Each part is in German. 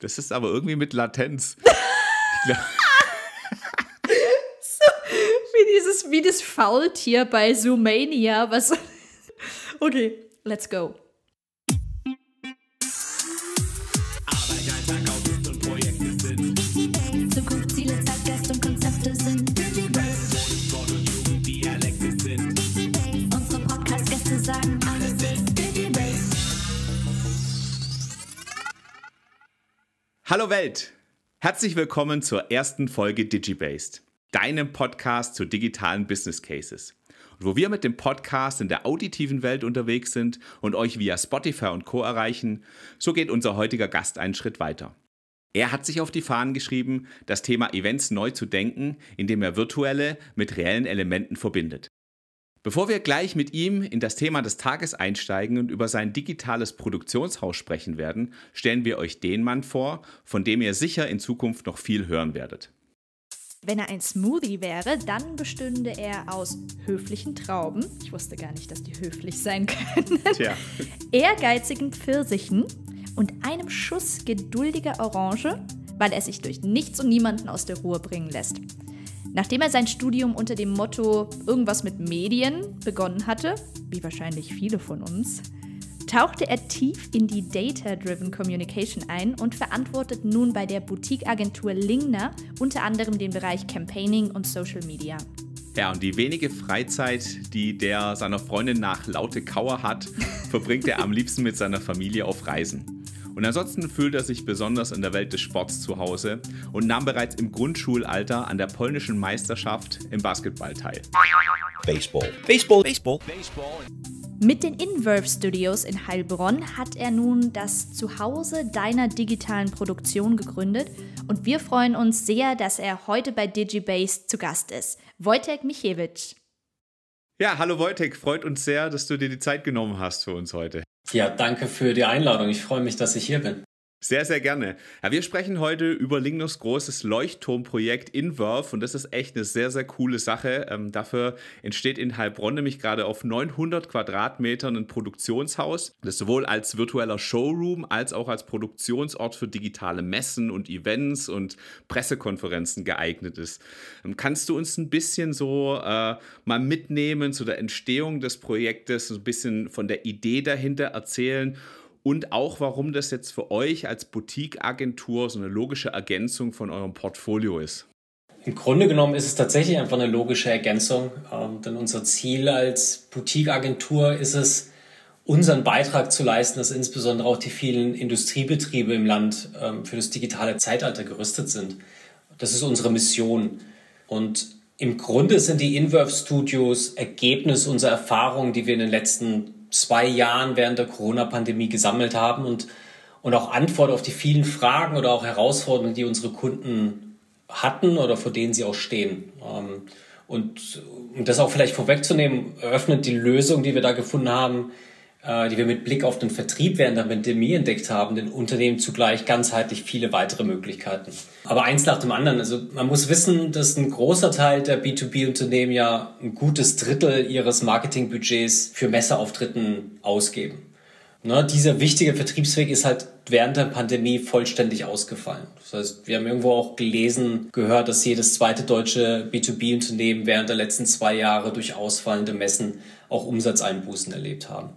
Das ist aber irgendwie mit Latenz. so, wie dieses, wie das Faultier bei Zoomania, was. okay, let's go. Hallo Welt! Herzlich willkommen zur ersten Folge DigiBased, deinem Podcast zu digitalen Business Cases. Und wo wir mit dem Podcast in der auditiven Welt unterwegs sind und euch via Spotify und Co. erreichen, so geht unser heutiger Gast einen Schritt weiter. Er hat sich auf die Fahnen geschrieben, das Thema Events neu zu denken, indem er virtuelle mit reellen Elementen verbindet. Bevor wir gleich mit ihm in das Thema des Tages einsteigen und über sein digitales Produktionshaus sprechen werden, stellen wir euch den Mann vor, von dem ihr sicher in Zukunft noch viel hören werdet. Wenn er ein Smoothie wäre, dann bestünde er aus höflichen Trauben. Ich wusste gar nicht, dass die höflich sein können. Tja. Ehrgeizigen Pfirsichen und einem Schuss geduldiger Orange, weil er sich durch nichts und niemanden aus der Ruhe bringen lässt. Nachdem er sein Studium unter dem Motto irgendwas mit Medien begonnen hatte, wie wahrscheinlich viele von uns, tauchte er tief in die Data-Driven Communication ein und verantwortet nun bei der Boutique-Agentur Lingner unter anderem den Bereich Campaigning und Social Media. Ja, und die wenige Freizeit, die der seiner Freundin nach Laute Kauer hat, verbringt er am liebsten mit seiner Familie auf Reisen. Und ansonsten fühlt er sich besonders in der Welt des Sports zu Hause und nahm bereits im Grundschulalter an der polnischen Meisterschaft im Basketball teil. Baseball. Baseball. Baseball. Baseball. Mit den Inverve Studios in Heilbronn hat er nun das Zuhause deiner digitalen Produktion gegründet und wir freuen uns sehr, dass er heute bei DigiBase zu Gast ist. Wojtek Michewicz. Ja, hallo Wojtek, freut uns sehr, dass du dir die Zeit genommen hast für uns heute. Ja, danke für die Einladung. Ich freue mich, dass ich hier bin. Sehr, sehr gerne. Ja, wir sprechen heute über Lingnus großes Leuchtturmprojekt Inverve und das ist echt eine sehr, sehr coole Sache. Ähm, dafür entsteht in Heilbronn nämlich gerade auf 900 Quadratmetern ein Produktionshaus, das sowohl als virtueller Showroom als auch als Produktionsort für digitale Messen und Events und Pressekonferenzen geeignet ist. Ähm, kannst du uns ein bisschen so äh, mal mitnehmen zu der Entstehung des Projektes, ein bisschen von der Idee dahinter erzählen? Und auch warum das jetzt für euch als Boutique-Agentur so eine logische Ergänzung von eurem Portfolio ist. Im Grunde genommen ist es tatsächlich einfach eine logische Ergänzung, ähm, denn unser Ziel als Boutique-Agentur ist es, unseren Beitrag zu leisten, dass insbesondere auch die vielen Industriebetriebe im Land ähm, für das digitale Zeitalter gerüstet sind. Das ist unsere Mission. Und im Grunde sind die Inverve Studios Ergebnis unserer Erfahrungen, die wir in den letzten zwei Jahren während der Corona-Pandemie gesammelt haben und, und auch Antwort auf die vielen Fragen oder auch Herausforderungen, die unsere Kunden hatten oder vor denen sie auch stehen. Ähm, und um das auch vielleicht vorwegzunehmen, eröffnet die Lösung, die wir da gefunden haben, die wir mit Blick auf den Vertrieb während der Pandemie entdeckt haben, den Unternehmen zugleich ganzheitlich viele weitere Möglichkeiten. Aber eins nach dem anderen. Also man muss wissen, dass ein großer Teil der B2B-Unternehmen ja ein gutes Drittel ihres Marketingbudgets für Messeauftritten ausgeben. Ne, dieser wichtige Vertriebsweg ist halt während der Pandemie vollständig ausgefallen. Das heißt, wir haben irgendwo auch gelesen, gehört, dass jedes zweite deutsche B2B-Unternehmen während der letzten zwei Jahre durch ausfallende Messen auch Umsatzeinbußen erlebt haben.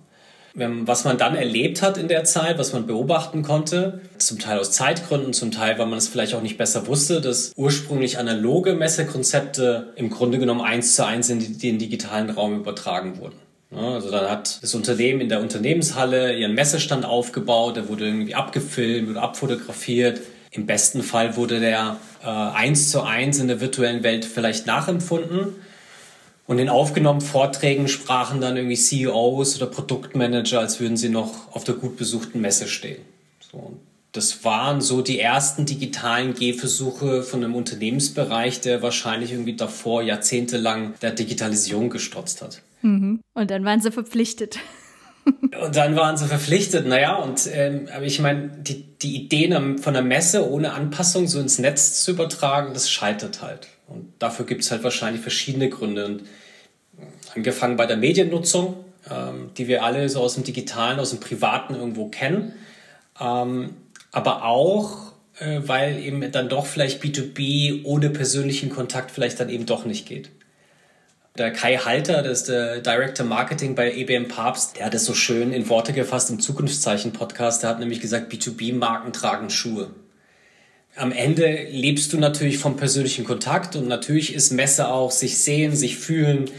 Was man dann erlebt hat in der Zeit, was man beobachten konnte, zum Teil aus Zeitgründen, zum Teil, weil man es vielleicht auch nicht besser wusste, dass ursprünglich analoge Messekonzepte im Grunde genommen eins zu eins in den digitalen Raum übertragen wurden. Also dann hat das Unternehmen in der Unternehmenshalle ihren Messestand aufgebaut, der wurde irgendwie abgefilmt oder abfotografiert. Im besten Fall wurde der äh, eins zu eins in der virtuellen Welt vielleicht nachempfunden. Und in aufgenommenen Vorträgen sprachen dann irgendwie CEOs oder Produktmanager, als würden sie noch auf der gut besuchten Messe stehen. So. Das waren so die ersten digitalen Gehversuche von einem Unternehmensbereich, der wahrscheinlich irgendwie davor jahrzehntelang der Digitalisierung gestrotzt hat. Mhm. Und dann waren sie verpflichtet. Und dann waren sie verpflichtet, naja, und ähm, aber ich meine, die, die Ideen von der Messe ohne Anpassung so ins Netz zu übertragen, das scheitert halt. Und dafür gibt es halt wahrscheinlich verschiedene Gründe. Und angefangen bei der Mediennutzung, ähm, die wir alle so aus dem Digitalen, aus dem Privaten irgendwo kennen, ähm, aber auch äh, weil eben dann doch vielleicht B2B ohne persönlichen Kontakt vielleicht dann eben doch nicht geht. Der Kai Halter, das ist der Director Marketing bei EBM Papst, der hat es so schön in Worte gefasst im Zukunftszeichen-Podcast. Der hat nämlich gesagt, B2B-Marken tragen Schuhe. Am Ende lebst du natürlich vom persönlichen Kontakt und natürlich ist Messe auch sich sehen, sich fühlen,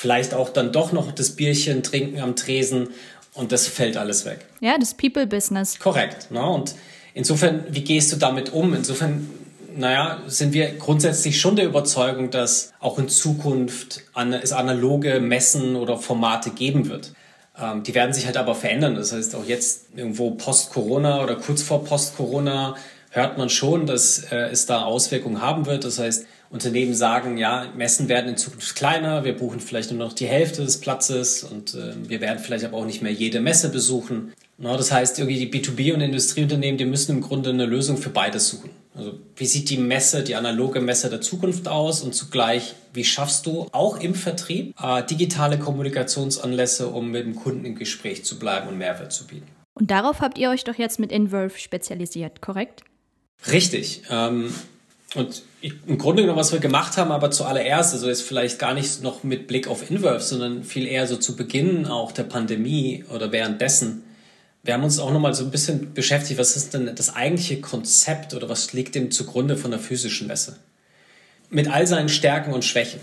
vielleicht auch dann doch noch das Bierchen trinken am Tresen und das fällt alles weg. Ja, das People-Business. Korrekt. Ne? Und insofern, wie gehst du damit um? Insofern naja, sind wir grundsätzlich schon der Überzeugung, dass auch in Zukunft es analoge Messen oder Formate geben wird. Ähm, die werden sich halt aber verändern. Das heißt, auch jetzt irgendwo post-Corona oder kurz vor post-Corona hört man schon, dass äh, es da Auswirkungen haben wird. Das heißt, Unternehmen sagen, ja, Messen werden in Zukunft kleiner, wir buchen vielleicht nur noch die Hälfte des Platzes und äh, wir werden vielleicht aber auch nicht mehr jede Messe besuchen. No, das heißt, irgendwie die B2B- und Industrieunternehmen, die müssen im Grunde eine Lösung für beides suchen. Also wie sieht die Messe, die analoge Messe der Zukunft aus und zugleich, wie schaffst du auch im Vertrieb äh, digitale Kommunikationsanlässe, um mit dem Kunden im Gespräch zu bleiben und Mehrwert zu bieten? Und darauf habt ihr euch doch jetzt mit Involve spezialisiert, korrekt? Richtig. Ähm, und im Grunde genommen, was wir gemacht haben, aber zuallererst, also jetzt vielleicht gar nicht noch mit Blick auf Inverve, sondern viel eher so zu Beginn auch der Pandemie oder währenddessen, wir haben uns auch nochmal so ein bisschen beschäftigt, was ist denn das eigentliche Konzept oder was liegt dem zugrunde von der physischen Messe? Mit all seinen Stärken und Schwächen.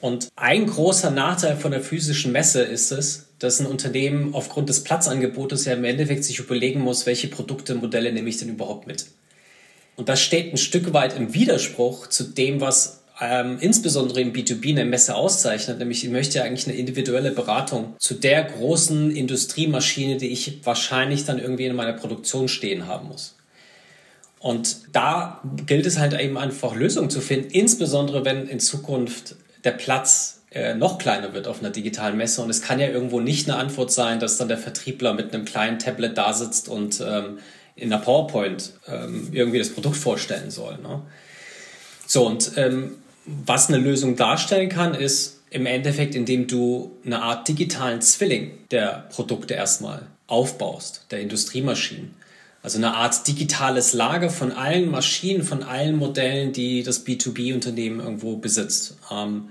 Und ein großer Nachteil von der physischen Messe ist es, dass ein Unternehmen aufgrund des Platzangebotes ja im Endeffekt sich überlegen muss, welche Produkte, Modelle nehme ich denn überhaupt mit. Und das steht ein Stück weit im Widerspruch zu dem, was ähm, insbesondere im B2B eine Messe auszeichnet, nämlich ich möchte eigentlich eine individuelle Beratung zu der großen Industriemaschine, die ich wahrscheinlich dann irgendwie in meiner Produktion stehen haben muss. Und da gilt es halt eben einfach Lösungen zu finden, insbesondere wenn in Zukunft der Platz äh, noch kleiner wird auf einer digitalen Messe. Und es kann ja irgendwo nicht eine Antwort sein, dass dann der Vertriebler mit einem kleinen Tablet da sitzt und ähm, in einer PowerPoint ähm, irgendwie das Produkt vorstellen soll. Ne? So, und ähm, was eine Lösung darstellen kann, ist im Endeffekt, indem du eine Art digitalen Zwilling der Produkte erstmal aufbaust, der Industriemaschinen. Also eine Art digitales Lager von allen Maschinen, von allen Modellen, die das B2B-Unternehmen irgendwo besitzt. Ähm,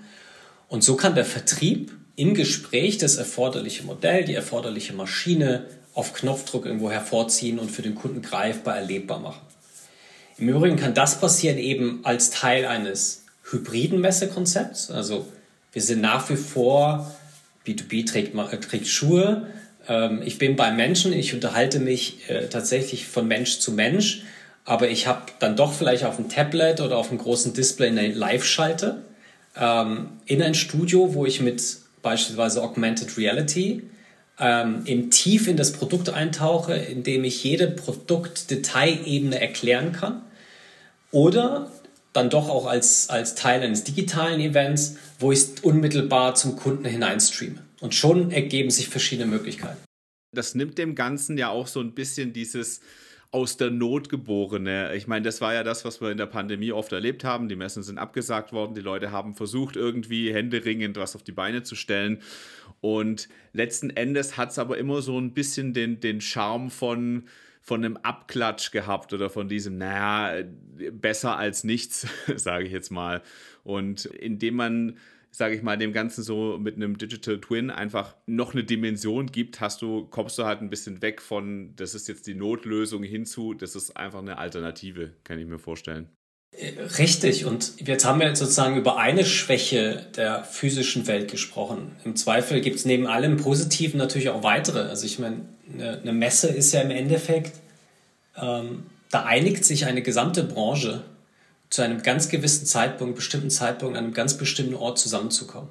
und so kann der Vertrieb im Gespräch das erforderliche Modell, die erforderliche Maschine auf Knopfdruck irgendwo hervorziehen und für den Kunden greifbar erlebbar machen. Im Übrigen kann das passieren eben als Teil eines hybriden Messekonzepts. Also wir sind nach wie vor, B2B trägt, trägt Schuhe. Ähm, ich bin bei Menschen, ich unterhalte mich äh, tatsächlich von Mensch zu Mensch, aber ich habe dann doch vielleicht auf dem Tablet oder auf einem großen Display eine Live-Schalte ähm, in ein Studio, wo ich mit beispielsweise Augmented Reality ähm, im tief in das Produkt eintauche, indem ich jede Produktdetailebene erklären kann. Oder dann doch auch als, als Teil eines digitalen Events, wo ich es unmittelbar zum Kunden hineinstreame. Und schon ergeben sich verschiedene Möglichkeiten. Das nimmt dem Ganzen ja auch so ein bisschen dieses aus der Not geborene. Ich meine, das war ja das, was wir in der Pandemie oft erlebt haben. Die Messen sind abgesagt worden, die Leute haben versucht, irgendwie händeringend was auf die Beine zu stellen. Und letzten Endes hat es aber immer so ein bisschen den, den Charme von, von einem Abklatsch gehabt oder von diesem, naja, besser als nichts, sage ich jetzt mal. Und indem man, sage ich mal, dem Ganzen so mit einem Digital Twin einfach noch eine Dimension gibt, hast du, kommst du halt ein bisschen weg von, das ist jetzt die Notlösung hinzu, das ist einfach eine Alternative, kann ich mir vorstellen. Richtig, und jetzt haben wir sozusagen über eine Schwäche der physischen Welt gesprochen. Im Zweifel gibt es neben allem Positiven natürlich auch weitere. Also ich meine, eine, eine Messe ist ja im Endeffekt, ähm, da einigt sich eine gesamte Branche zu einem ganz gewissen Zeitpunkt, bestimmten Zeitpunkt, an einem ganz bestimmten Ort zusammenzukommen.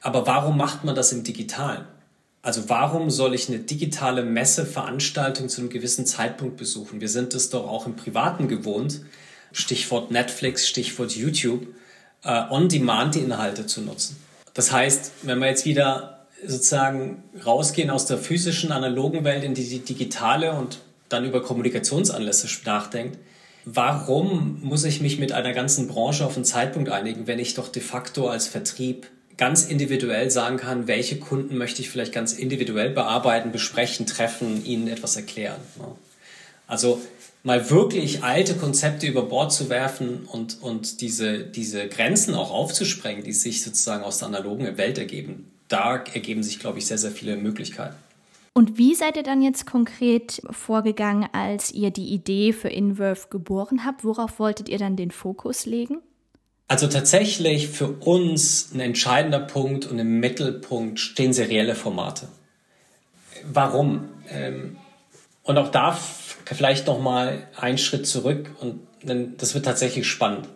Aber warum macht man das im Digitalen? Also warum soll ich eine digitale Messeveranstaltung zu einem gewissen Zeitpunkt besuchen? Wir sind es doch auch im Privaten gewohnt, Stichwort Netflix, Stichwort YouTube, äh, on-demand die Inhalte zu nutzen. Das heißt, wenn wir jetzt wieder sozusagen rausgehen aus der physischen, analogen Welt in die digitale und dann über Kommunikationsanlässe nachdenkt, warum muss ich mich mit einer ganzen Branche auf einen Zeitpunkt einigen, wenn ich doch de facto als Vertrieb ganz individuell sagen kann, welche Kunden möchte ich vielleicht ganz individuell bearbeiten, besprechen, treffen, ihnen etwas erklären. Also mal wirklich alte Konzepte über Bord zu werfen und, und diese, diese Grenzen auch aufzusprengen, die sich sozusagen aus der analogen Welt ergeben. Da ergeben sich, glaube ich, sehr, sehr viele Möglichkeiten. Und wie seid ihr dann jetzt konkret vorgegangen, als ihr die Idee für Inverve geboren habt? Worauf wolltet ihr dann den Fokus legen? Also tatsächlich für uns ein entscheidender Punkt und im Mittelpunkt stehen serielle Formate. Warum? Ähm, und auch da vielleicht noch mal einen Schritt zurück und das wird tatsächlich spannend.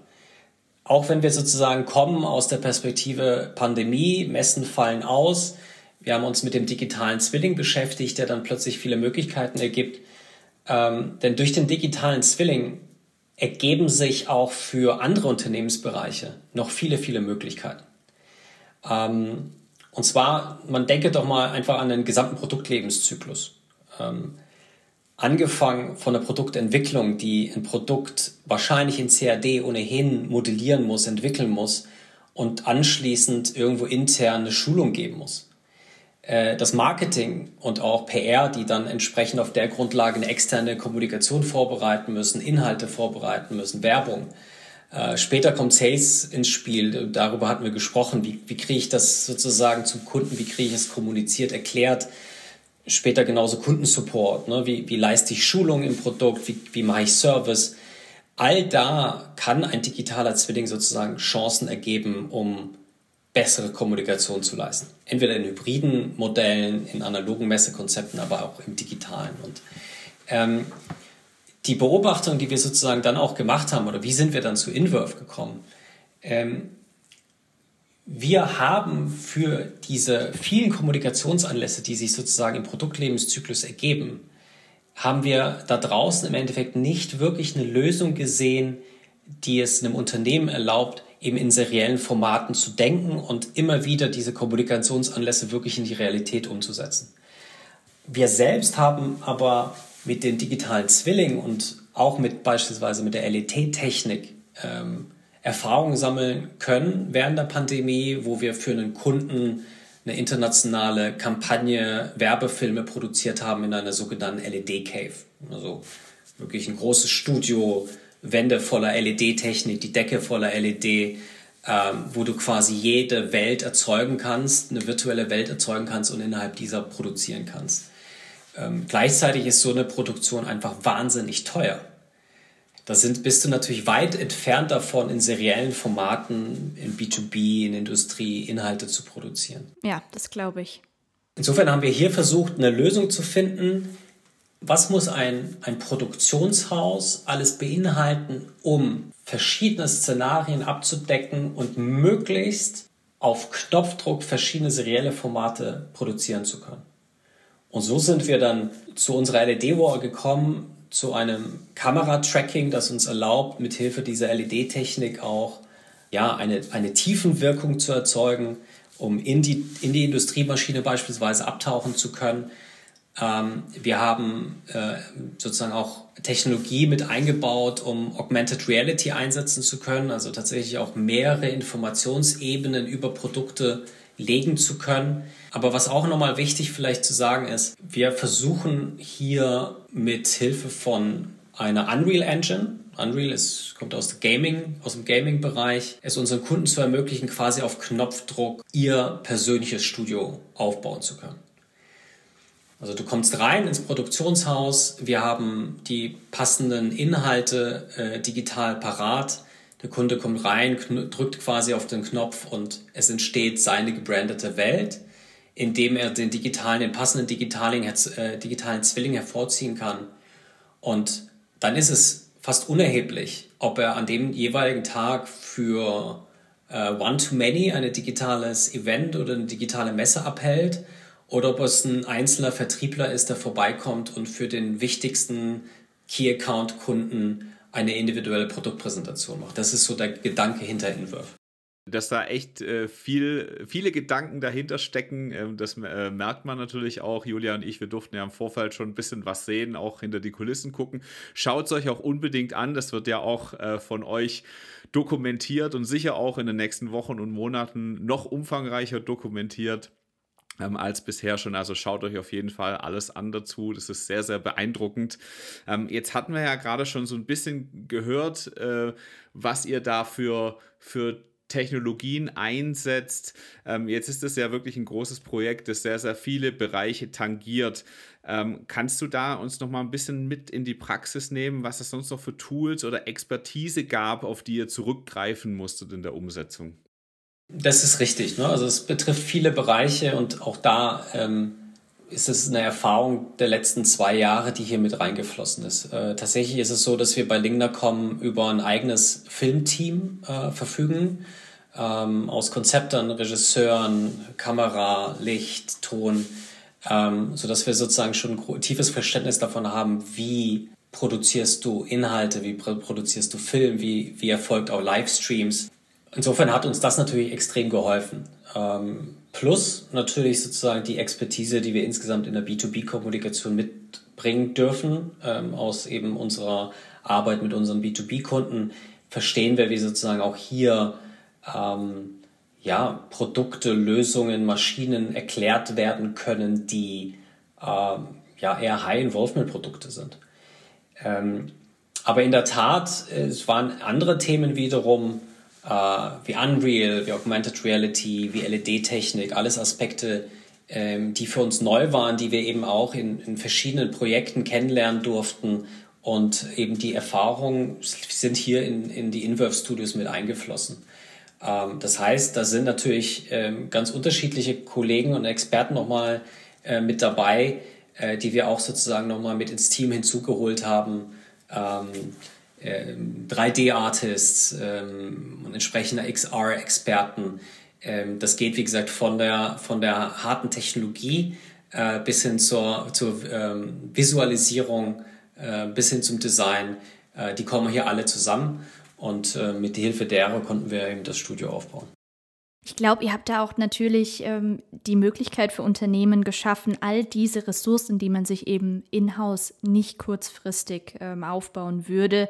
Auch wenn wir sozusagen kommen aus der Perspektive Pandemie, Messen fallen aus, wir haben uns mit dem digitalen Zwilling beschäftigt, der dann plötzlich viele Möglichkeiten ergibt. Ähm, denn durch den digitalen Zwilling ergeben sich auch für andere Unternehmensbereiche noch viele, viele Möglichkeiten. Ähm, und zwar, man denke doch mal einfach an den gesamten Produktlebenszyklus. Ähm, angefangen von der Produktentwicklung, die ein Produkt wahrscheinlich in CAD ohnehin modellieren muss, entwickeln muss und anschließend irgendwo intern eine Schulung geben muss. Äh, das Marketing und auch PR, die dann entsprechend auf der Grundlage eine externe Kommunikation vorbereiten müssen, Inhalte vorbereiten müssen, Werbung. Äh, später kommt Sales ins Spiel, darüber hatten wir gesprochen, wie, wie kriege ich das sozusagen zum Kunden, wie kriege ich es kommuniziert, erklärt, Später genauso Kundensupport, ne? wie, wie leiste ich Schulung im Produkt, wie, wie mache ich Service. All da kann ein digitaler Zwilling sozusagen Chancen ergeben, um bessere Kommunikation zu leisten. Entweder in hybriden Modellen, in analogen Messekonzepten, aber auch im digitalen. Und ähm, die Beobachtung, die wir sozusagen dann auch gemacht haben, oder wie sind wir dann zu Inverve gekommen? Ähm, wir haben für diese vielen Kommunikationsanlässe, die sich sozusagen im Produktlebenszyklus ergeben, haben wir da draußen im Endeffekt nicht wirklich eine Lösung gesehen, die es einem Unternehmen erlaubt, eben in seriellen Formaten zu denken und immer wieder diese Kommunikationsanlässe wirklich in die Realität umzusetzen. Wir selbst haben aber mit den digitalen Zwillingen und auch mit beispielsweise mit der LET-Technik ähm, Erfahrungen sammeln können während der Pandemie, wo wir für einen Kunden eine internationale Kampagne Werbefilme produziert haben in einer sogenannten LED Cave. Also wirklich ein großes Studio, Wände voller LED-Technik, die Decke voller LED, ähm, wo du quasi jede Welt erzeugen kannst, eine virtuelle Welt erzeugen kannst und innerhalb dieser produzieren kannst. Ähm, gleichzeitig ist so eine Produktion einfach wahnsinnig teuer. Da sind, bist du natürlich weit entfernt davon, in seriellen Formaten, in B2B, in Industrie Inhalte zu produzieren. Ja, das glaube ich. Insofern haben wir hier versucht, eine Lösung zu finden. Was muss ein, ein Produktionshaus alles beinhalten, um verschiedene Szenarien abzudecken und möglichst auf Knopfdruck verschiedene serielle Formate produzieren zu können? Und so sind wir dann zu unserer LED-Wall gekommen, zu einem Kameratracking, das uns erlaubt, mithilfe dieser LED-Technik auch ja, eine, eine Tiefenwirkung zu erzeugen, um in die, in die Industriemaschine beispielsweise abtauchen zu können. Ähm, wir haben äh, sozusagen auch Technologie mit eingebaut, um Augmented Reality einsetzen zu können, also tatsächlich auch mehrere Informationsebenen über Produkte legen zu können. Aber was auch nochmal wichtig vielleicht zu sagen ist, wir versuchen hier mit Hilfe von einer Unreal Engine, Unreal ist, kommt aus, Gaming, aus dem Gaming-Bereich, es unseren Kunden zu ermöglichen, quasi auf Knopfdruck ihr persönliches Studio aufbauen zu können. Also du kommst rein ins Produktionshaus, wir haben die passenden Inhalte äh, digital parat. Der Kunde kommt rein, drückt quasi auf den Knopf und es entsteht seine gebrandete Welt, indem er den digitalen, den passenden digitalen, äh, digitalen Zwilling hervorziehen kann. Und dann ist es fast unerheblich, ob er an dem jeweiligen Tag für äh, One-to-Many, ein digitales Event oder eine digitale Messe abhält, oder ob es ein einzelner Vertriebler ist, der vorbeikommt und für den wichtigsten Key-Account-Kunden eine individuelle Produktpräsentation macht. Das ist so der Gedanke hinter Inwurf. Dass da echt äh, viel, viele Gedanken dahinter stecken, äh, das äh, merkt man natürlich auch. Julia und ich, wir durften ja im Vorfeld schon ein bisschen was sehen, auch hinter die Kulissen gucken. Schaut es euch auch unbedingt an, das wird ja auch äh, von euch dokumentiert und sicher auch in den nächsten Wochen und Monaten noch umfangreicher dokumentiert. Ähm, als bisher schon. Also schaut euch auf jeden Fall alles an dazu. Das ist sehr, sehr beeindruckend. Ähm, jetzt hatten wir ja gerade schon so ein bisschen gehört, äh, was ihr da für, für Technologien einsetzt. Ähm, jetzt ist es ja wirklich ein großes Projekt, das sehr, sehr viele Bereiche tangiert. Ähm, kannst du da uns noch mal ein bisschen mit in die Praxis nehmen, was es sonst noch für Tools oder Expertise gab, auf die ihr zurückgreifen musstet in der Umsetzung? Das ist richtig. Ne? Also es betrifft viele Bereiche und auch da ähm, ist es eine Erfahrung der letzten zwei Jahre, die hier mit reingeflossen ist. Äh, tatsächlich ist es so, dass wir bei Lingnercom über ein eigenes Filmteam äh, verfügen, ähm, aus Konzeptern, Regisseuren, Kamera, Licht, Ton, ähm, sodass wir sozusagen schon ein tiefes Verständnis davon haben, wie produzierst du Inhalte, wie produzierst du Film, wie, wie erfolgt auch Livestreams. Insofern hat uns das natürlich extrem geholfen. Ähm, plus natürlich sozusagen die Expertise, die wir insgesamt in der B2B-Kommunikation mitbringen dürfen, ähm, aus eben unserer Arbeit mit unseren B2B-Kunden, verstehen wir, wie sozusagen auch hier ähm, ja, Produkte, Lösungen, Maschinen erklärt werden können, die ähm, ja eher High-Involvement-Produkte sind. Ähm, aber in der Tat, es waren andere Themen wiederum, äh, wie Unreal, wie Augmented Reality, wie LED-Technik, alles Aspekte, ähm, die für uns neu waren, die wir eben auch in, in verschiedenen Projekten kennenlernen durften und eben die Erfahrungen sind hier in, in die Inverve Studios mit eingeflossen. Ähm, das heißt, da sind natürlich ähm, ganz unterschiedliche Kollegen und Experten nochmal äh, mit dabei, äh, die wir auch sozusagen nochmal mit ins Team hinzugeholt haben. Ähm, 3D-Artists ähm, und entsprechender XR-Experten. Ähm, das geht, wie gesagt, von der, von der harten Technologie äh, bis hin zur, zur ähm, Visualisierung, äh, bis hin zum Design. Äh, die kommen hier alle zusammen und äh, mit der Hilfe derer konnten wir eben das Studio aufbauen. Ich glaube, ihr habt da auch natürlich ähm, die Möglichkeit für Unternehmen geschaffen, all diese Ressourcen, die man sich eben in-house nicht kurzfristig ähm, aufbauen würde,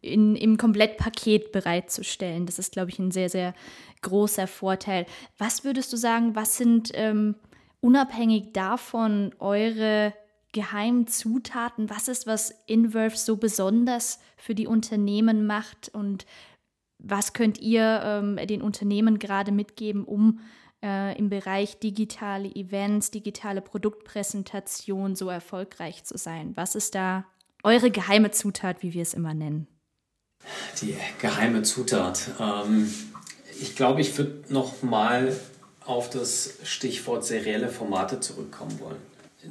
in, im Komplettpaket bereitzustellen. Das ist, glaube ich, ein sehr, sehr großer Vorteil. Was würdest du sagen, was sind ähm, unabhängig davon eure geheimen Zutaten? Was ist, was Inverve so besonders für die Unternehmen macht und was könnt ihr ähm, den Unternehmen gerade mitgeben, um äh, im Bereich digitale Events, digitale Produktpräsentation so erfolgreich zu sein? Was ist da eure geheime Zutat, wie wir es immer nennen? Die geheime Zutat. Ähm, ich glaube, ich würde noch mal auf das Stichwort serielle Formate zurückkommen wollen.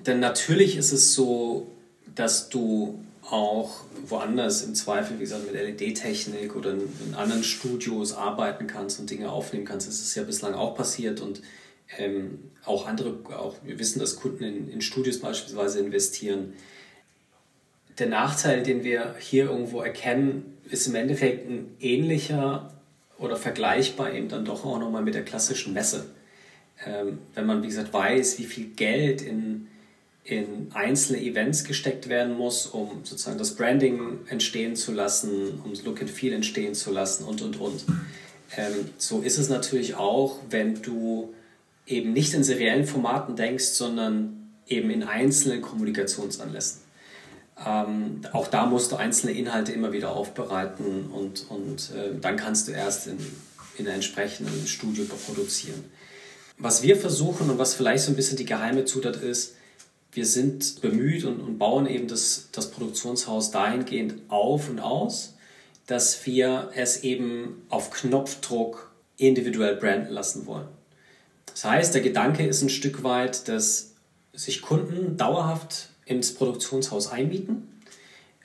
Denn natürlich ist es so, dass du auch woanders im Zweifel, wie gesagt, mit LED-Technik oder in, anderen Studios arbeiten kannst und Dinge aufnehmen kannst. Das ist ja bislang auch passiert und ähm, auch andere, auch wir wissen, dass Kunden in, in Studios beispielsweise investieren. Der Nachteil, den wir hier irgendwo erkennen, ist im Endeffekt ein ähnlicher oder vergleichbar eben dann doch auch nochmal mit der klassischen Messe. Ähm, wenn man, wie gesagt, weiß, wie viel Geld in in einzelne Events gesteckt werden muss, um sozusagen das Branding entstehen zu lassen, um das Look and Feel entstehen zu lassen und, und, und. Ähm, so ist es natürlich auch, wenn du eben nicht in seriellen Formaten denkst, sondern eben in einzelnen Kommunikationsanlässen. Ähm, auch da musst du einzelne Inhalte immer wieder aufbereiten und, und äh, dann kannst du erst in, in einem entsprechenden Studio produzieren. Was wir versuchen und was vielleicht so ein bisschen die geheime Zutat ist, wir sind bemüht und, und bauen eben das, das Produktionshaus dahingehend auf und aus, dass wir es eben auf Knopfdruck individuell branden lassen wollen. Das heißt, der Gedanke ist ein Stück weit, dass sich Kunden dauerhaft ins Produktionshaus einmieten,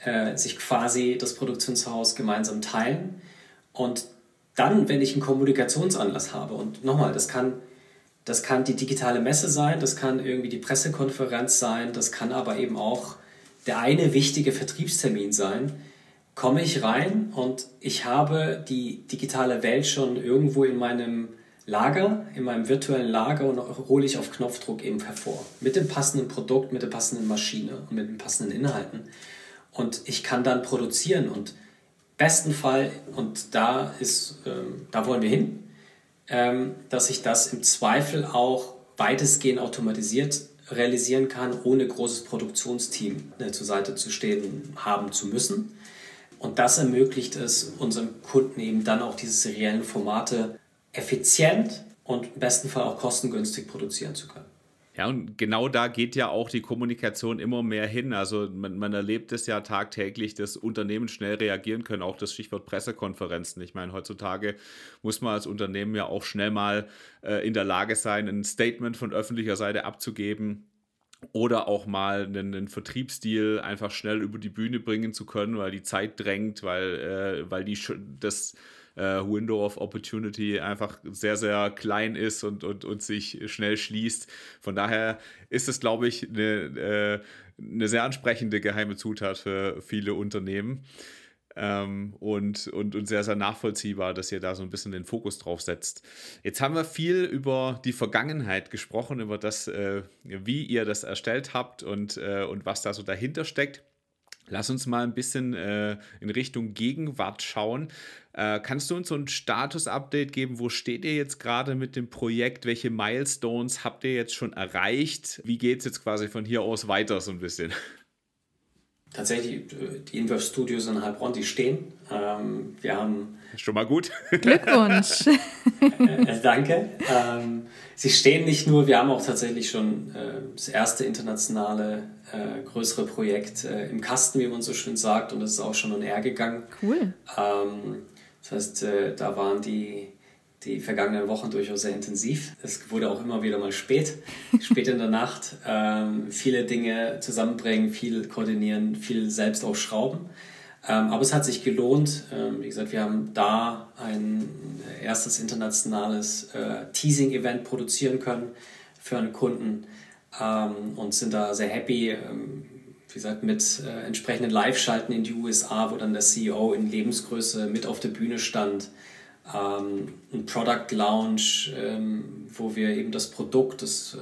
äh, sich quasi das Produktionshaus gemeinsam teilen und dann, wenn ich einen Kommunikationsanlass habe, und nochmal, das kann das kann die digitale Messe sein, das kann irgendwie die Pressekonferenz sein, das kann aber eben auch der eine wichtige Vertriebstermin sein. Komme ich rein und ich habe die digitale Welt schon irgendwo in meinem Lager, in meinem virtuellen Lager und hole ich auf Knopfdruck eben hervor. Mit dem passenden Produkt, mit der passenden Maschine und mit den passenden Inhalten. Und ich kann dann produzieren und besten Fall, und da ist, ähm, da wollen wir hin, dass ich das im Zweifel auch weitestgehend automatisiert realisieren kann, ohne großes Produktionsteam äh, zur Seite zu stehen haben zu müssen. Und das ermöglicht es unseren Kunden eben dann auch diese seriellen Formate effizient und im besten Fall auch kostengünstig produzieren zu können. Ja, und genau da geht ja auch die Kommunikation immer mehr hin. Also man, man, erlebt es ja tagtäglich, dass Unternehmen schnell reagieren können, auch das Stichwort Pressekonferenzen. Ich meine, heutzutage muss man als Unternehmen ja auch schnell mal äh, in der Lage sein, ein Statement von öffentlicher Seite abzugeben oder auch mal einen, einen, Vertriebsstil einfach schnell über die Bühne bringen zu können, weil die Zeit drängt, weil, äh, weil die das äh, Window of Opportunity einfach sehr, sehr klein ist und, und, und sich schnell schließt. Von daher ist es, glaube ich, eine, äh, eine sehr ansprechende geheime Zutat für viele Unternehmen. Ähm, und, und, und sehr, sehr nachvollziehbar, dass ihr da so ein bisschen den Fokus drauf setzt. Jetzt haben wir viel über die Vergangenheit gesprochen, über das, äh, wie ihr das erstellt habt und, äh, und was da so dahinter steckt. Lass uns mal ein bisschen äh, in Richtung Gegenwart schauen. Äh, kannst du uns so ein Status-Update geben? Wo steht ihr jetzt gerade mit dem Projekt? Welche Milestones habt ihr jetzt schon erreicht? Wie geht es jetzt quasi von hier aus weiter so ein bisschen? Tatsächlich, äh, die Inverse Studios in Heilbronn, die stehen. Ähm, wir haben. Schon mal gut. Glückwunsch. äh, danke. Ähm, sie stehen nicht nur, wir haben auch tatsächlich schon äh, das erste internationale äh, größere Projekt äh, im Kasten, wie man so schön sagt, und das ist auch schon on air gegangen. Cool. Ähm, das heißt, äh, da waren die, die vergangenen Wochen durchaus sehr intensiv. Es wurde auch immer wieder mal spät, spät in der Nacht. Ähm, viele Dinge zusammenbringen, viel koordinieren, viel selbst auch schrauben. Ähm, aber es hat sich gelohnt. Ähm, wie gesagt, wir haben da ein erstes internationales äh, Teasing-Event produzieren können für einen Kunden ähm, und sind da sehr happy. Wie gesagt, mit äh, entsprechenden Live-Schalten in die USA, wo dann der CEO in Lebensgröße mit auf der Bühne stand. Ein Product Lounge, wo wir eben das Produkt, das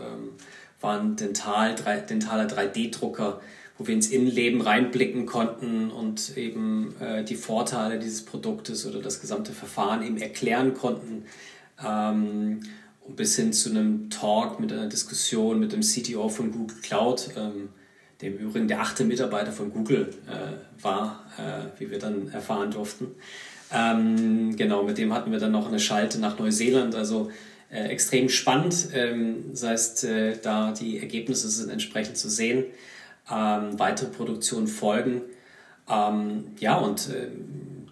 war ein Dental, drei, dentaler 3D-Drucker, wo wir ins Innenleben reinblicken konnten und eben äh, die Vorteile dieses Produktes oder das gesamte Verfahren eben erklären konnten. Ähm, bis hin zu einem Talk mit einer Diskussion mit dem CTO von Google Cloud, ähm, der im Übrigen der achte Mitarbeiter von Google äh, war, äh, wie wir dann erfahren durften. Ähm, genau, mit dem hatten wir dann noch eine Schalte nach Neuseeland, also äh, extrem spannend. Ähm, das heißt, äh, da die Ergebnisse sind entsprechend zu sehen. Ähm, weitere Produktionen folgen. Ähm, ja, und äh,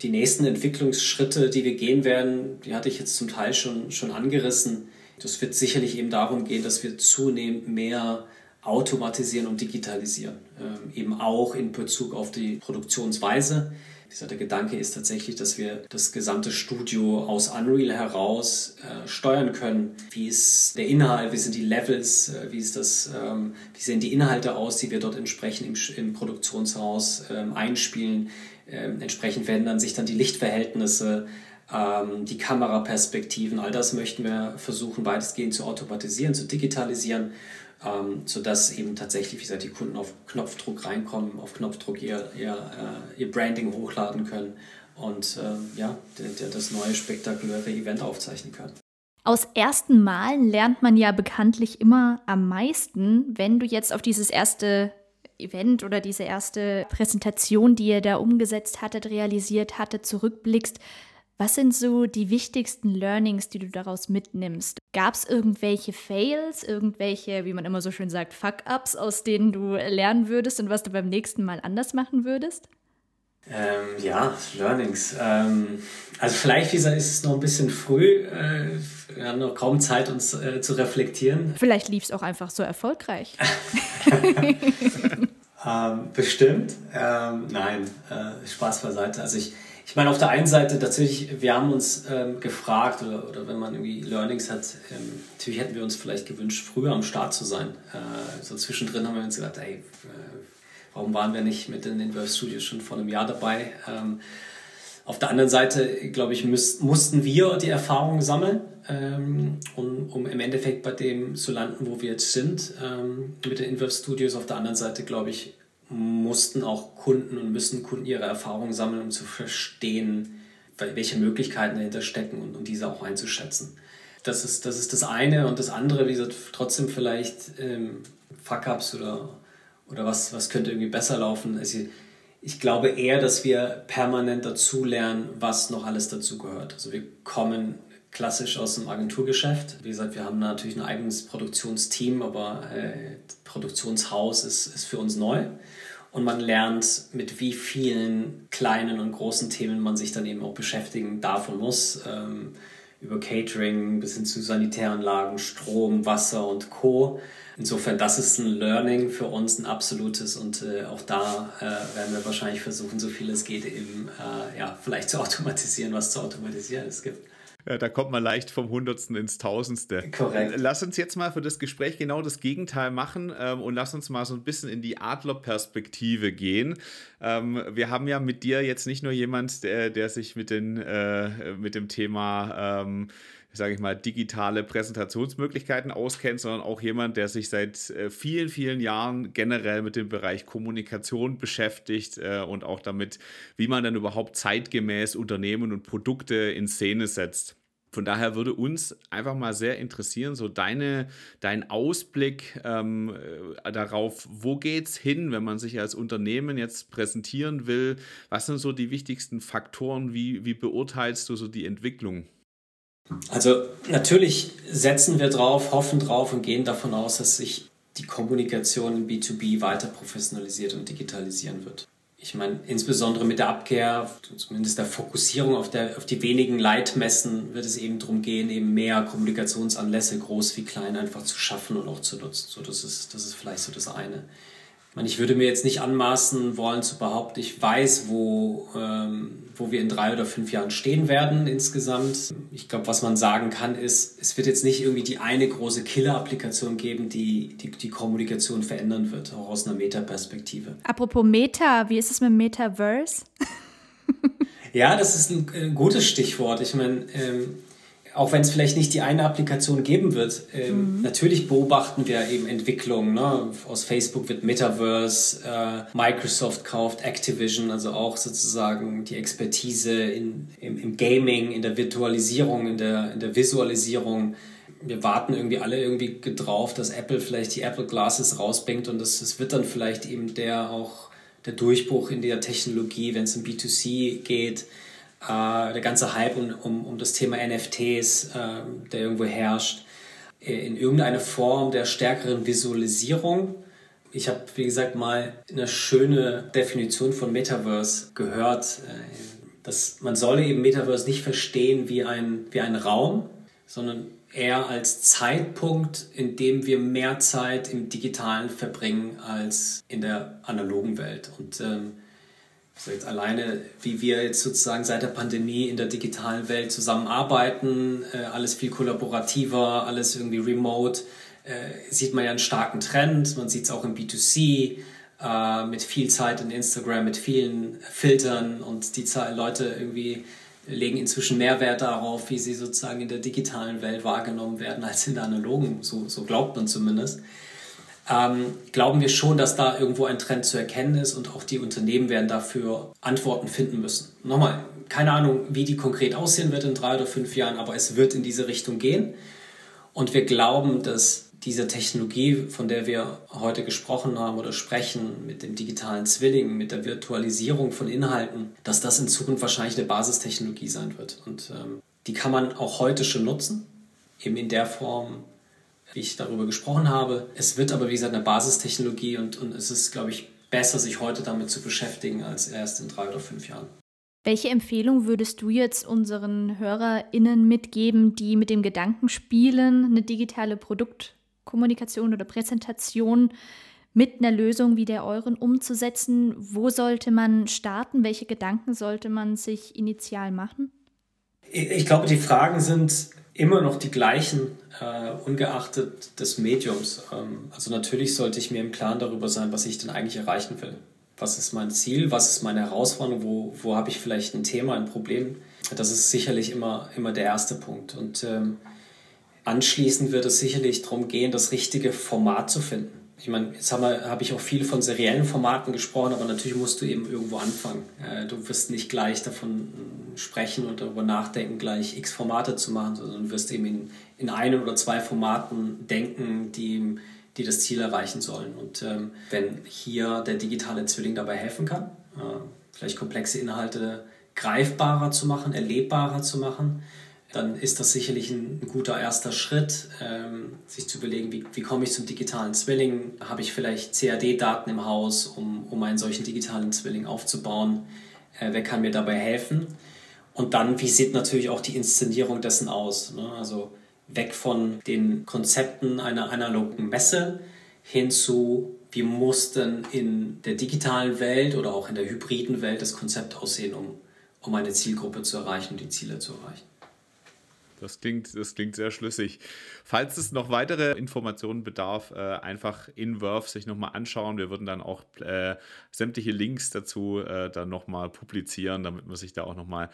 die nächsten Entwicklungsschritte, die wir gehen werden, die hatte ich jetzt zum Teil schon, schon angerissen. Das wird sicherlich eben darum gehen, dass wir zunehmend mehr automatisieren und digitalisieren, ähm, eben auch in Bezug auf die Produktionsweise. Dieser, der Gedanke ist tatsächlich, dass wir das gesamte Studio aus Unreal heraus äh, steuern können. Wie ist der Inhalt, wie sind die Levels, äh, wie, ist das, ähm, wie sehen die Inhalte aus, die wir dort entsprechend im, im Produktionshaus ähm, einspielen. Ähm, entsprechend werden dann sich dann die Lichtverhältnisse ähm, die Kameraperspektiven, all das möchten wir versuchen weitestgehend zu automatisieren, zu digitalisieren, ähm, sodass eben tatsächlich, wie gesagt, die Kunden auf Knopfdruck reinkommen, auf Knopfdruck ihr, ihr, äh, ihr Branding hochladen können und äh, ja, das neue spektakuläre Event aufzeichnen können. Aus ersten Malen lernt man ja bekanntlich immer am meisten, wenn du jetzt auf dieses erste Event oder diese erste Präsentation, die ihr da umgesetzt hattet, realisiert hattet, zurückblickst. Was sind so die wichtigsten Learnings, die du daraus mitnimmst? Gab es irgendwelche Fails, irgendwelche, wie man immer so schön sagt, Fuck-ups, aus denen du lernen würdest und was du beim nächsten Mal anders machen würdest? Ähm, ja, Learnings. Ähm, also vielleicht ist es noch ein bisschen früh. Äh, wir haben noch kaum Zeit, uns äh, zu reflektieren. Vielleicht lief es auch einfach so erfolgreich. ähm, bestimmt. Ähm, nein, äh, Spaß beiseite. Also ich ich meine, auf der einen Seite tatsächlich, wir haben uns ähm, gefragt, oder, oder wenn man irgendwie Learnings hat, ähm, natürlich hätten wir uns vielleicht gewünscht, früher am Start zu sein. Äh, so zwischendrin haben wir uns gedacht, ey, äh, warum waren wir nicht mit in den Verve Studios schon vor einem Jahr dabei? Ähm, auf der anderen Seite, glaube ich, müß, mussten wir die Erfahrung sammeln, ähm, um, um im Endeffekt bei dem zu landen, wo wir jetzt sind, ähm, mit den Inverse Studios. Auf der anderen Seite, glaube ich, mussten auch Kunden und müssen Kunden ihre Erfahrungen sammeln, um zu verstehen, welche Möglichkeiten dahinter stecken und, und diese auch einzuschätzen. das ist, das ist das eine und das andere, wie gesagt, trotzdem vielleicht ähm, Fuck-Ups oder, oder was, was könnte irgendwie besser laufen. Also ich glaube eher, dass wir permanent dazulernen, was noch alles dazu gehört. Also wir kommen klassisch aus dem Agenturgeschäft. Wie gesagt, wir haben natürlich ein eigenes Produktionsteam, aber äh, Produktionshaus ist, ist für uns neu. Und man lernt, mit wie vielen kleinen und großen Themen man sich dann eben auch beschäftigen darf und muss. Ähm, über Catering bis hin zu Sanitäranlagen, Strom, Wasser und Co. Insofern, das ist ein Learning für uns, ein absolutes und äh, auch da äh, werden wir wahrscheinlich versuchen, so viel es geht, eben äh, ja, vielleicht zu automatisieren, was zu automatisieren es gibt. Ja, da kommt man leicht vom Hundertsten ins Tausendste. Korrekt. Lass uns jetzt mal für das Gespräch genau das Gegenteil machen ähm, und lass uns mal so ein bisschen in die Adlerperspektive gehen. Ähm, wir haben ja mit dir jetzt nicht nur jemand, der, der sich mit, den, äh, mit dem Thema ähm, sage ich mal, digitale Präsentationsmöglichkeiten auskennt, sondern auch jemand, der sich seit äh, vielen, vielen Jahren generell mit dem Bereich Kommunikation beschäftigt äh, und auch damit, wie man dann überhaupt zeitgemäß Unternehmen und Produkte in Szene setzt. Von daher würde uns einfach mal sehr interessieren, so deine, dein Ausblick ähm, äh, darauf, wo geht es hin, wenn man sich als Unternehmen jetzt präsentieren will? Was sind so die wichtigsten Faktoren? Wie, wie beurteilst du so die Entwicklung? Also natürlich setzen wir drauf, hoffen drauf und gehen davon aus, dass sich die Kommunikation im B2B weiter professionalisiert und digitalisieren wird. Ich meine, insbesondere mit der Abkehr, zumindest der Fokussierung auf, der, auf die wenigen Leitmessen, wird es eben darum gehen, eben mehr Kommunikationsanlässe, groß wie klein, einfach zu schaffen und auch zu nutzen. So, das, ist, das ist vielleicht so das eine. Ich, würde mir jetzt nicht anmaßen wollen zu behaupten, ich weiß, wo, ähm, wo wir in drei oder fünf Jahren stehen werden insgesamt. Ich glaube, was man sagen kann, ist, es wird jetzt nicht irgendwie die eine große Killer-Applikation geben, die, die die Kommunikation verändern wird, auch aus einer Meta-Perspektive. Apropos Meta, wie ist es mit Metaverse? ja, das ist ein, ein gutes Stichwort. Ich meine, ähm, auch wenn es vielleicht nicht die eine Applikation geben wird, ähm, mhm. natürlich beobachten wir eben Entwicklungen. Ne? Aus Facebook wird Metaverse, äh, Microsoft kauft Activision, also auch sozusagen die Expertise in, im, im Gaming, in der Virtualisierung, in der, in der Visualisierung. Wir warten irgendwie alle irgendwie drauf, dass Apple vielleicht die Apple Glasses rausbringt und das, das wird dann vielleicht eben der auch der Durchbruch in der Technologie, wenn es um B2C geht äh, der ganze Hype um, um, um das Thema NFTs, äh, der irgendwo herrscht, äh, in irgendeiner Form der stärkeren Visualisierung. Ich habe, wie gesagt, mal eine schöne Definition von Metaverse gehört, äh, dass man solle eben Metaverse nicht verstehen wie ein, wie ein Raum, sondern eher als Zeitpunkt, in dem wir mehr Zeit im Digitalen verbringen als in der analogen Welt. Und ähm, also jetzt alleine, wie wir jetzt sozusagen seit der Pandemie in der digitalen Welt zusammenarbeiten, äh, alles viel kollaborativer, alles irgendwie remote, äh, sieht man ja einen starken Trend. Man sieht es auch im B2C äh, mit viel Zeit in Instagram, mit vielen Filtern und die Leute irgendwie legen inzwischen mehr Wert darauf, wie sie sozusagen in der digitalen Welt wahrgenommen werden als in der analogen. So, so glaubt man zumindest ähm, glauben wir schon, dass da irgendwo ein Trend zu erkennen ist und auch die Unternehmen werden dafür Antworten finden müssen. Nochmal, keine Ahnung, wie die konkret aussehen wird in drei oder fünf Jahren, aber es wird in diese Richtung gehen. Und wir glauben, dass diese Technologie, von der wir heute gesprochen haben oder sprechen, mit dem digitalen Zwilling, mit der Virtualisierung von Inhalten, dass das in Zukunft wahrscheinlich eine Basistechnologie sein wird. Und ähm, die kann man auch heute schon nutzen, eben in der Form, wie ich darüber gesprochen habe. Es wird aber, wie gesagt, eine Basistechnologie und, und es ist, glaube ich, besser, sich heute damit zu beschäftigen, als erst in drei oder fünf Jahren. Welche Empfehlung würdest du jetzt unseren HörerInnen mitgeben, die mit dem Gedanken spielen, eine digitale Produktkommunikation oder Präsentation mit einer Lösung wie der euren umzusetzen? Wo sollte man starten? Welche Gedanken sollte man sich initial machen? Ich glaube, die Fragen sind immer noch die gleichen, äh, ungeachtet des Mediums. Ähm, also natürlich sollte ich mir im Klaren darüber sein, was ich denn eigentlich erreichen will. Was ist mein Ziel? Was ist meine Herausforderung? Wo, wo habe ich vielleicht ein Thema, ein Problem? Das ist sicherlich immer, immer der erste Punkt. Und ähm, anschließend wird es sicherlich darum gehen, das richtige Format zu finden. Ich meine, jetzt habe hab ich auch viel von seriellen Formaten gesprochen, aber natürlich musst du eben irgendwo anfangen. Äh, du wirst nicht gleich davon sprechen und darüber nachdenken, gleich x Formate zu machen, sondern du wirst eben in, in einem oder zwei Formaten denken, die, die das Ziel erreichen sollen. Und ähm, wenn hier der digitale Zwilling dabei helfen kann, äh, vielleicht komplexe Inhalte greifbarer zu machen, erlebbarer zu machen, dann ist das sicherlich ein, ein guter erster Schritt, ähm, sich zu überlegen, wie, wie komme ich zum digitalen Zwilling? Habe ich vielleicht CAD-Daten im Haus, um, um einen solchen digitalen Zwilling aufzubauen? Äh, wer kann mir dabei helfen? Und dann, wie sieht natürlich auch die Inszenierung dessen aus? Ne? Also weg von den Konzepten einer analogen Messe hin zu, wie muss denn in der digitalen Welt oder auch in der hybriden Welt das Konzept aussehen, um, um eine Zielgruppe zu erreichen und die Ziele zu erreichen. Das klingt, das klingt sehr schlüssig. Falls es noch weitere Informationen bedarf, äh, einfach in Wurf sich nochmal anschauen. Wir würden dann auch äh, sämtliche Links dazu äh, dann nochmal publizieren, damit man sich da auch nochmal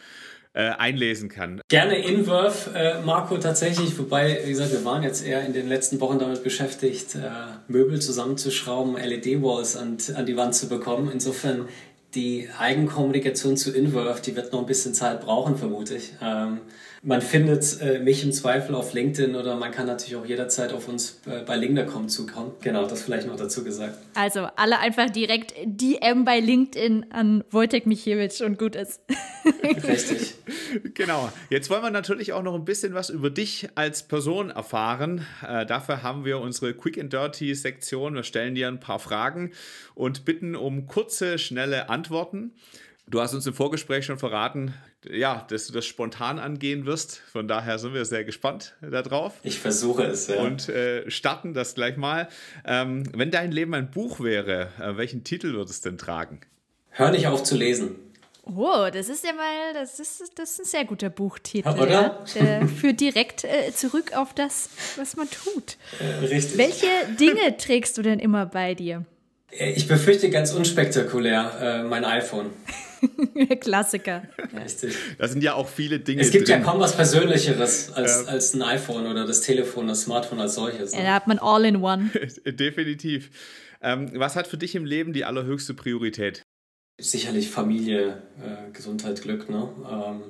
äh, einlesen kann. Gerne in Wurf, äh, Marco, tatsächlich. Wobei, wie gesagt, wir waren jetzt eher in den letzten Wochen damit beschäftigt, äh, Möbel zusammenzuschrauben, LED-Walls an, an die Wand zu bekommen. Insofern die Eigenkommunikation zu Inverve, die wird noch ein bisschen Zeit brauchen, vermute ich. Ähm, man findet äh, mich im Zweifel auf LinkedIn oder man kann natürlich auch jederzeit auf uns äh, bei Lingda.com zukommen. Genau, das vielleicht noch dazu gesagt. Also alle einfach direkt DM bei LinkedIn an Wojtek Michiewicz und gut ist. Richtig. Genau. Jetzt wollen wir natürlich auch noch ein bisschen was über dich als Person erfahren. Äh, dafür haben wir unsere Quick and Dirty Sektion. Wir stellen dir ein paar Fragen und bitten um kurze, schnelle Antworten. Du hast uns im Vorgespräch schon verraten, ja, dass du das spontan angehen wirst. Von daher sind wir sehr gespannt darauf. Ich versuche es, ja. Und äh, starten das gleich mal. Ähm, wenn dein Leben ein Buch wäre, äh, welchen Titel würde es denn tragen? Hör nicht auf zu lesen. Oh, das ist ja mal, das ist, das ist ein sehr guter Buchtitel. Ja, oder? Ja? Der führt direkt äh, zurück auf das, was man tut. Äh, richtig. Welche Dinge trägst du denn immer bei dir? Äh, ich befürchte ganz unspektakulär äh, mein iPhone. Klassiker. Richtig. Da sind ja auch viele Dinge. Es gibt drin. ja kaum was Persönlicheres als, ja. als ein iPhone oder das Telefon, das Smartphone als solches. Ja, ne? da hat man all in one. Definitiv. Ähm, was hat für dich im Leben die allerhöchste Priorität? Sicherlich Familie, äh, Gesundheit, Glück. Ne? Ähm,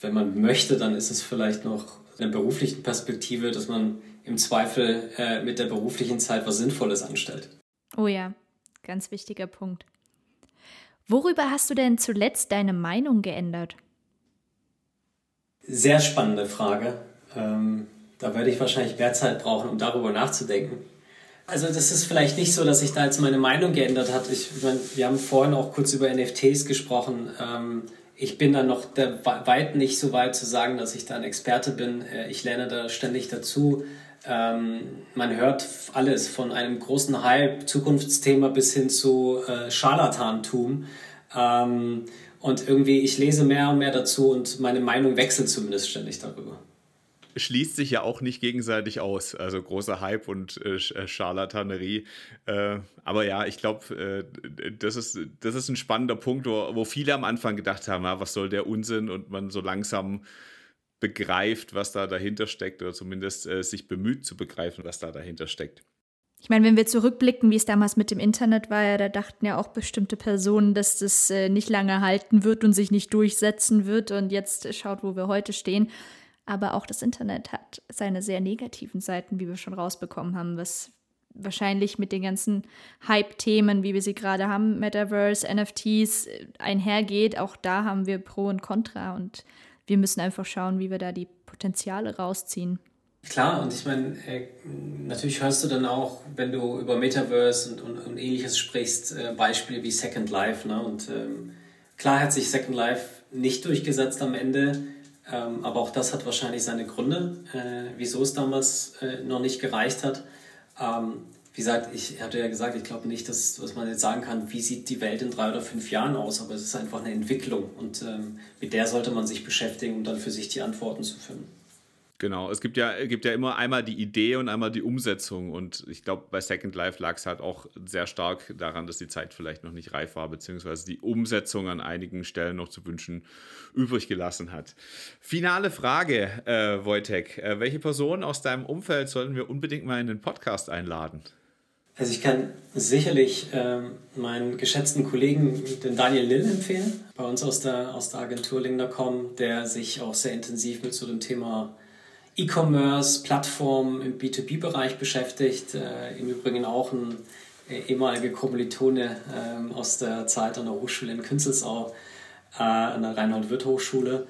wenn man möchte, dann ist es vielleicht noch in der beruflichen Perspektive, dass man im Zweifel äh, mit der beruflichen Zeit was Sinnvolles anstellt. Oh ja, ganz wichtiger Punkt. Worüber hast du denn zuletzt deine Meinung geändert? Sehr spannende Frage. Ähm, da werde ich wahrscheinlich mehr Zeit brauchen, um darüber nachzudenken. Also das ist vielleicht nicht so, dass ich da jetzt meine Meinung geändert habe. Ich, wir haben vorhin auch kurz über NFTs gesprochen. Ähm, ich bin da noch weit nicht so weit zu sagen, dass ich da ein Experte bin. Äh, ich lerne da ständig dazu. Ähm, man hört alles von einem großen Hype, Zukunftsthema bis hin zu äh, Scharlatantum. Ähm, und irgendwie, ich lese mehr und mehr dazu und meine Meinung wechselt zumindest ständig darüber. Schließt sich ja auch nicht gegenseitig aus. Also großer Hype und äh, äh Scharlatanerie. Äh, aber ja, ich glaube, äh, das, ist, das ist ein spannender Punkt, wo, wo viele am Anfang gedacht haben, ja, was soll der Unsinn? Und man so langsam begreift, was da dahinter steckt oder zumindest äh, sich bemüht zu begreifen, was da dahinter steckt. Ich meine, wenn wir zurückblicken, wie es damals mit dem Internet war, ja, da dachten ja auch bestimmte Personen, dass das äh, nicht lange halten wird und sich nicht durchsetzen wird. Und jetzt schaut, wo wir heute stehen. Aber auch das Internet hat seine sehr negativen Seiten, wie wir schon rausbekommen haben, was wahrscheinlich mit den ganzen Hype-Themen, wie wir sie gerade haben, Metaverse, NFTs, äh, einhergeht. Auch da haben wir Pro und Contra und wir müssen einfach schauen, wie wir da die Potenziale rausziehen. Klar, und ich meine, äh, natürlich hörst du dann auch, wenn du über Metaverse und, und, und ähnliches sprichst, äh, Beispiele wie Second Life. Ne? Und ähm, klar hat sich Second Life nicht durchgesetzt am Ende, ähm, aber auch das hat wahrscheinlich seine Gründe, äh, wieso es damals äh, noch nicht gereicht hat. Ähm, wie gesagt, ich hatte ja gesagt, ich glaube nicht, dass, dass man jetzt sagen kann, wie sieht die Welt in drei oder fünf Jahren aus, aber es ist einfach eine Entwicklung und ähm, mit der sollte man sich beschäftigen, um dann für sich die Antworten zu finden. Genau, es gibt ja, gibt ja immer einmal die Idee und einmal die Umsetzung. Und ich glaube, bei Second Life lag es halt auch sehr stark daran, dass die Zeit vielleicht noch nicht reif war, beziehungsweise die Umsetzung an einigen Stellen noch zu wünschen übrig gelassen hat. Finale Frage, äh, Wojtek. Äh, welche Person aus deinem Umfeld sollten wir unbedingt mal in den Podcast einladen? Also ich kann sicherlich ähm, meinen geschätzten Kollegen, den Daniel Lill, empfehlen, bei uns aus der, aus der Agentur Lingner.com, der sich auch sehr intensiv mit so dem Thema E-Commerce, Plattformen im B2B-Bereich beschäftigt. Äh, Im Übrigen auch ein äh, ehemaliger Kommilitone äh, aus der Zeit an der Hochschule in Künzelsau, äh, an der Reinhold-Wirth-Hochschule.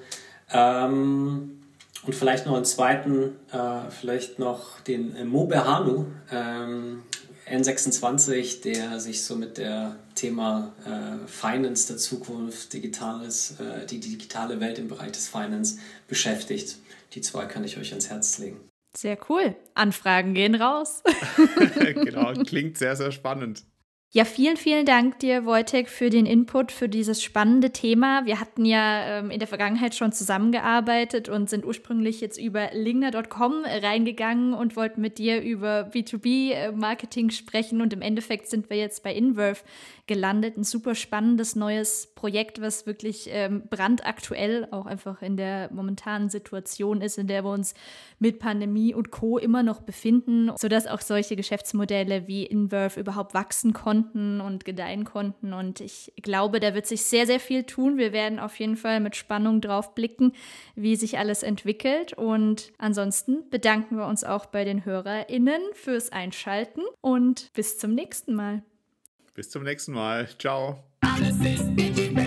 Ähm, und vielleicht noch einen zweiten, äh, vielleicht noch den äh, Mo Berhanu, ähm, N26, der sich so mit der Thema äh, Finance der Zukunft, digitales, äh, die digitale Welt im Bereich des Finance beschäftigt. Die zwei kann ich euch ans Herz legen. Sehr cool. Anfragen gehen raus. genau, klingt sehr, sehr spannend. Ja, vielen, vielen Dank dir, Wojtek, für den Input, für dieses spannende Thema. Wir hatten ja ähm, in der Vergangenheit schon zusammengearbeitet und sind ursprünglich jetzt über lingner.com reingegangen und wollten mit dir über B2B-Marketing sprechen. Und im Endeffekt sind wir jetzt bei Inverve gelandet. Ein super spannendes neues Projekt, was wirklich ähm, brandaktuell auch einfach in der momentanen Situation ist, in der wir uns mit Pandemie und Co. immer noch befinden, sodass auch solche Geschäftsmodelle wie Inverve überhaupt wachsen konnten und gedeihen konnten. Und ich glaube, da wird sich sehr, sehr viel tun. Wir werden auf jeden Fall mit Spannung drauf blicken, wie sich alles entwickelt. Und ansonsten bedanken wir uns auch bei den HörerInnen fürs Einschalten und bis zum nächsten Mal. Bis zum nächsten Mal. Ciao. Alles ist